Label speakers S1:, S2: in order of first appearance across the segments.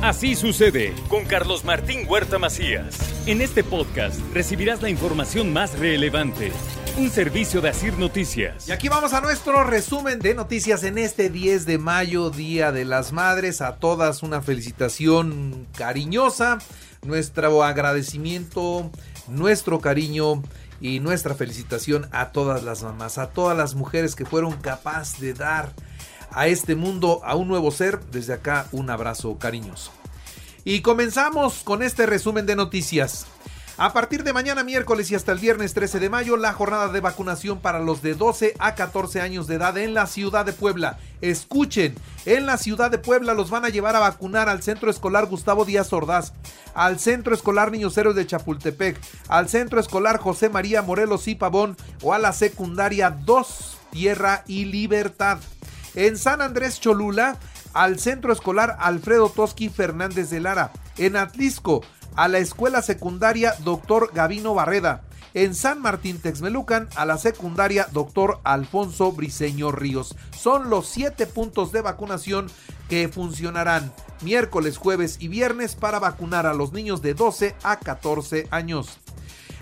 S1: Así sucede con Carlos Martín Huerta Macías. En este podcast recibirás la información más relevante. Un servicio de Asir Noticias.
S2: Y aquí vamos a nuestro resumen de noticias en este 10 de mayo, Día de las Madres. A todas una felicitación cariñosa, nuestro agradecimiento, nuestro cariño y nuestra felicitación a todas las mamás, a todas las mujeres que fueron capaces de dar a este mundo, a un nuevo ser. Desde acá un abrazo cariñoso. Y comenzamos con este resumen de noticias. A partir de mañana miércoles y hasta el viernes 13 de mayo, la jornada de vacunación para los de 12 a 14 años de edad en la ciudad de Puebla. Escuchen, en la ciudad de Puebla los van a llevar a vacunar al Centro Escolar Gustavo Díaz Ordaz, al Centro Escolar Niños Héroes de Chapultepec, al Centro Escolar José María Morelos y Pavón o a la Secundaria 2 Tierra y Libertad. En San Andrés Cholula, al Centro Escolar Alfredo Toski Fernández de Lara. En Atlisco, a la Escuela Secundaria Dr. Gavino Barreda. En San Martín Texmelucan, a la secundaria Dr. Alfonso Briseño Ríos. Son los siete puntos de vacunación que funcionarán miércoles, jueves y viernes para vacunar a los niños de 12 a 14 años.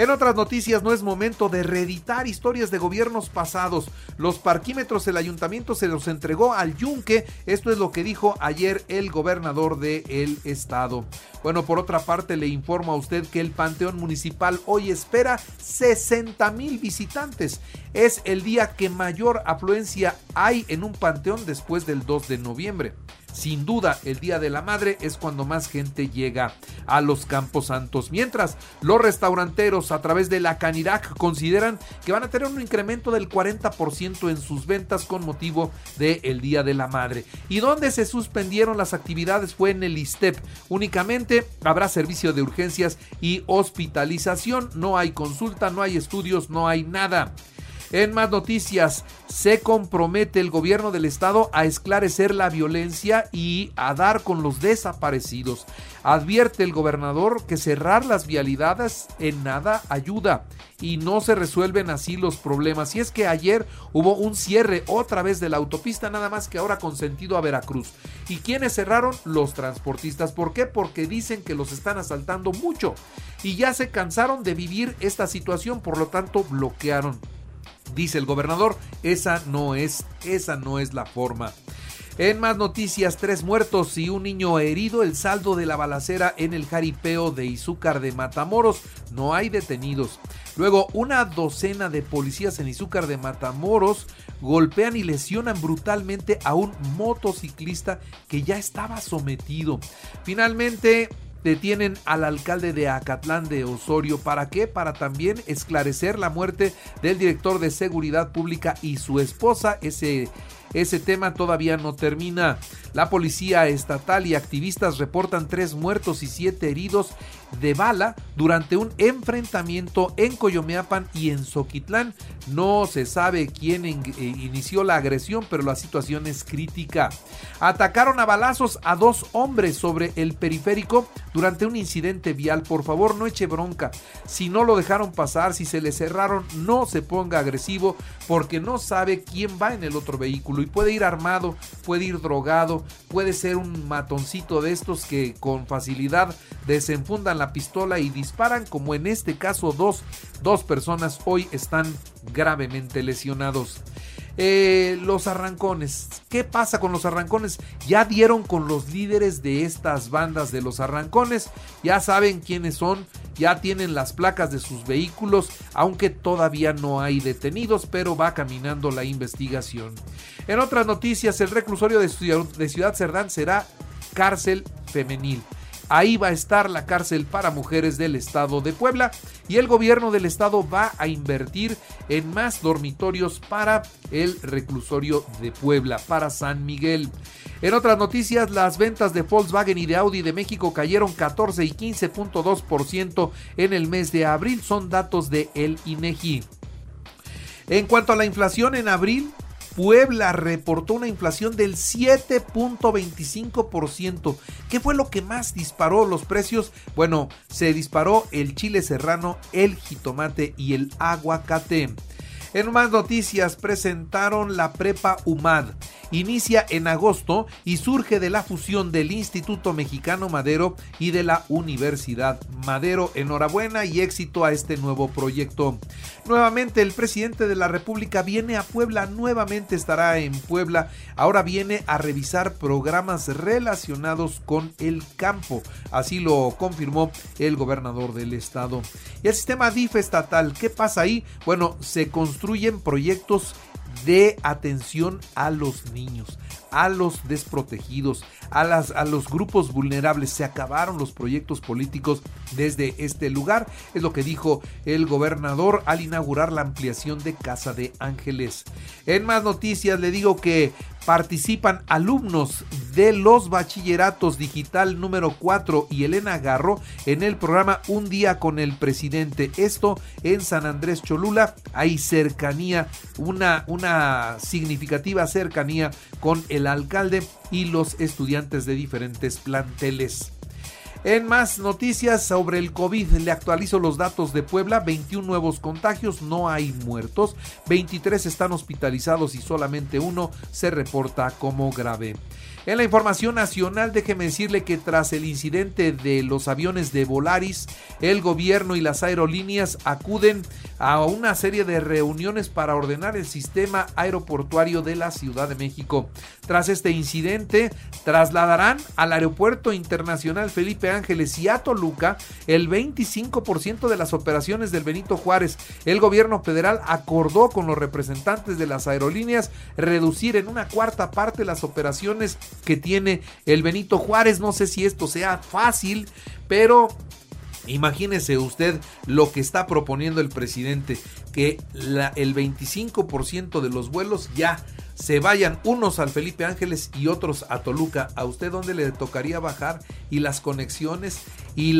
S2: En otras noticias, no es momento de reeditar historias de gobiernos pasados. Los parquímetros el ayuntamiento se los entregó al Yunque. Esto es lo que dijo ayer el gobernador del estado. Bueno, por otra parte, le informo a usted que el Panteón Municipal hoy espera 60 mil visitantes. Es el día que mayor afluencia hay en un panteón después del 2 de noviembre. Sin duda, el Día de la Madre es cuando más gente llega a los Campos Santos. Mientras, los restauranteros a través de la Canirac consideran que van a tener un incremento del 40% en sus ventas con motivo del Día de la Madre. Y donde se suspendieron las actividades fue en el ISTEP. Únicamente habrá servicio de urgencias y hospitalización. No hay consulta, no hay estudios, no hay nada. En más noticias, se compromete el gobierno del estado a esclarecer la violencia y a dar con los desaparecidos. Advierte el gobernador que cerrar las vialidades en nada ayuda y no se resuelven así los problemas. Y es que ayer hubo un cierre otra vez de la autopista, nada más que ahora con sentido a Veracruz. ¿Y quiénes cerraron? Los transportistas. ¿Por qué? Porque dicen que los están asaltando mucho y ya se cansaron de vivir esta situación, por lo tanto bloquearon. Dice el gobernador, esa no es, esa no es la forma. En más noticias, tres muertos y un niño herido, el saldo de la balacera en el jaripeo de Izúcar de Matamoros, no hay detenidos. Luego, una docena de policías en Izúcar de Matamoros golpean y lesionan brutalmente a un motociclista que ya estaba sometido. Finalmente, detienen al alcalde de Acatlán de Osorio. ¿Para qué? Para también esclarecer la muerte del director de seguridad pública y su esposa. Ese, ese tema todavía no termina. La policía estatal y activistas reportan tres muertos y siete heridos de bala durante un enfrentamiento en Coyomeapan y en Soquitlán. No se sabe quién eh, inició la agresión, pero la situación es crítica. Atacaron a balazos a dos hombres sobre el periférico durante un incidente vial. Por favor, no eche bronca. Si no lo dejaron pasar, si se le cerraron, no se ponga agresivo porque no sabe quién va en el otro vehículo y puede ir armado, puede ir drogado, puede ser un matoncito de estos que con facilidad desenfundan la pistola y disparan, como en este caso dos, dos personas hoy están gravemente lesionados. Eh, los arrancones. ¿Qué pasa con los arrancones? Ya dieron con los líderes de estas bandas de los arrancones. Ya saben quiénes son. Ya tienen las placas de sus vehículos. Aunque todavía no hay detenidos. Pero va caminando la investigación. En otras noticias, el reclusorio de Ciudad Cerdán será cárcel femenil. Ahí va a estar la cárcel para mujeres del estado de Puebla y el gobierno del estado va a invertir en más dormitorios para el reclusorio de Puebla, para San Miguel. En otras noticias, las ventas de Volkswagen y de Audi de México cayeron 14 y 15.2% en el mes de abril, son datos de el INEGI. En cuanto a la inflación en abril, Puebla reportó una inflación del 7.25%. ¿Qué fue lo que más disparó los precios? Bueno, se disparó el chile serrano, el jitomate y el aguacate. En más noticias presentaron la prepa UMAD. Inicia en agosto y surge de la fusión del Instituto Mexicano Madero y de la Universidad Madero. Enhorabuena y éxito a este nuevo proyecto. Nuevamente el presidente de la República viene a Puebla, nuevamente estará en Puebla. Ahora viene a revisar programas relacionados con el campo. Así lo confirmó el gobernador del estado. Y el sistema DIF estatal, ¿qué pasa ahí? Bueno, se construyen proyectos de atención a los niños, a los desprotegidos, a, a los grupos vulnerables. Se acabaron los proyectos políticos desde este lugar, es lo que dijo el gobernador al inaugurar la ampliación de Casa de Ángeles. En más noticias le digo que participan alumnos de los bachilleratos digital número 4 y Elena Garro en el programa Un día con el presidente. Esto en San Andrés Cholula. Hay cercanía, una, una significativa cercanía con el alcalde y los estudiantes de diferentes planteles. En más noticias sobre el COVID, le actualizo los datos de Puebla, 21 nuevos contagios, no hay muertos, 23 están hospitalizados y solamente uno se reporta como grave. En la información nacional, déjeme decirle que tras el incidente de los aviones de Volaris, el gobierno y las aerolíneas acuden a una serie de reuniones para ordenar el sistema aeroportuario de la Ciudad de México. Tras este incidente, trasladarán al Aeropuerto Internacional Felipe Ángeles y a Toluca el 25% de las operaciones del Benito Juárez. El gobierno federal acordó con los representantes de las aerolíneas reducir en una cuarta parte las operaciones que tiene el Benito Juárez. No sé si esto sea fácil, pero Imagínese usted lo que está proponiendo el presidente, que el 25% de los vuelos ya se vayan unos al Felipe Ángeles y otros a Toluca. ¿A usted dónde le tocaría bajar? Y las conexiones y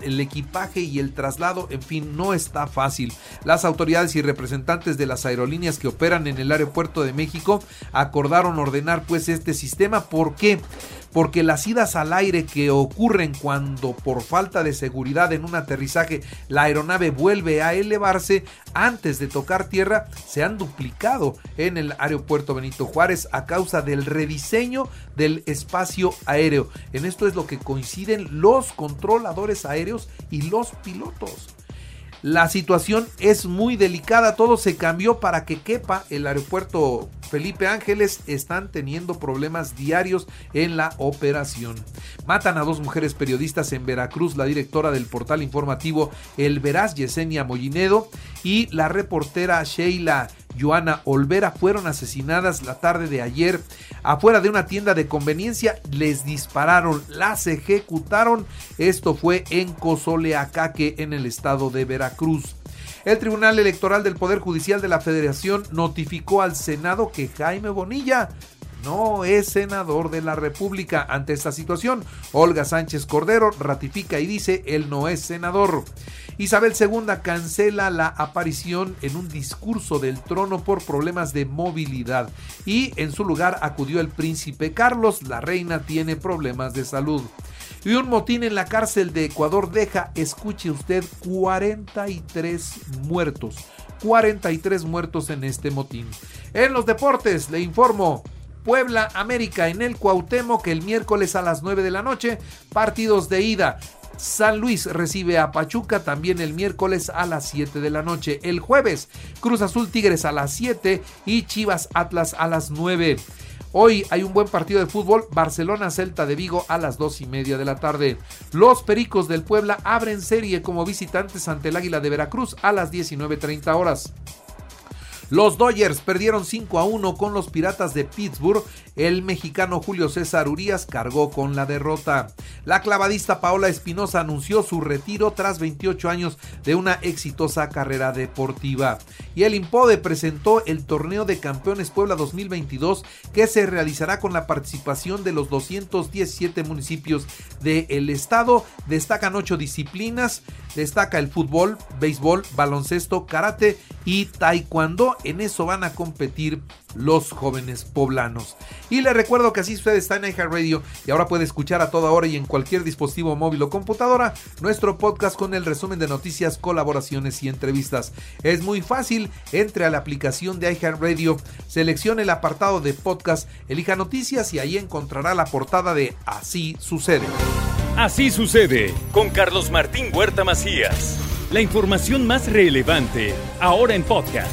S2: el equipaje y el traslado, en fin, no está fácil. Las autoridades y representantes de las aerolíneas que operan en el aeropuerto de México acordaron ordenar pues este sistema. ¿Por qué? Porque las idas al aire que ocurren cuando por falta de seguridad en un aterrizaje la aeronave vuelve a elevarse antes de tocar tierra se han duplicado en el aeropuerto Benito Juárez a causa del rediseño del espacio aéreo. En esto es lo que coinciden los controladores aéreos y los pilotos. La situación es muy delicada, todo se cambió para que quepa el aeropuerto Felipe Ángeles. Están teniendo problemas diarios en la operación. Matan a dos mujeres periodistas en Veracruz, la directora del portal informativo El Veraz, Yesenia Mollinedo, y la reportera Sheila Joana Olvera fueron asesinadas la tarde de ayer afuera de una tienda de conveniencia. Les dispararon, las ejecutaron. Esto fue en Cozoleacaque, en el estado de Veracruz. El Tribunal Electoral del Poder Judicial de la Federación notificó al Senado que Jaime Bonilla no es senador de la República. Ante esta situación, Olga Sánchez Cordero ratifica y dice él no es senador. Isabel II cancela la aparición en un discurso del trono por problemas de movilidad y en su lugar acudió el príncipe Carlos. La reina tiene problemas de salud. Y un motín en la cárcel de Ecuador deja, escuche usted, 43 muertos. 43 muertos en este motín. En los deportes, le informo, Puebla América en el Cuauhtémoc el miércoles a las 9 de la noche. Partidos de ida. San Luis recibe a Pachuca también el miércoles a las 7 de la noche. El jueves, Cruz Azul Tigres a las 7 y Chivas Atlas a las 9. Hoy hay un buen partido de fútbol, Barcelona Celta de Vigo a las 2 y media de la tarde. Los Pericos del Puebla abren serie como visitantes ante el Águila de Veracruz a las 19.30 horas. Los Dodgers perdieron 5 a 1 con los Piratas de Pittsburgh. El mexicano Julio César Urias cargó con la derrota. La clavadista Paola Espinosa anunció su retiro tras 28 años de una exitosa carrera deportiva. Y el Impode presentó el Torneo de Campeones Puebla 2022 que se realizará con la participación de los 217 municipios del estado. Destacan 8 disciplinas. Destaca el fútbol, béisbol, baloncesto, karate y taekwondo. En eso van a competir los jóvenes poblanos. Y le recuerdo que así usted está en iHeartRadio y ahora puede escuchar a toda hora y en cualquier dispositivo móvil o computadora nuestro podcast con el resumen de noticias, colaboraciones y entrevistas. Es muy fácil, entre a la aplicación de iHeartRadio, seleccione el apartado de podcast, elija noticias y ahí encontrará la portada de Así sucede.
S1: Así sucede con Carlos Martín Huerta Macías. La información más relevante ahora en podcast.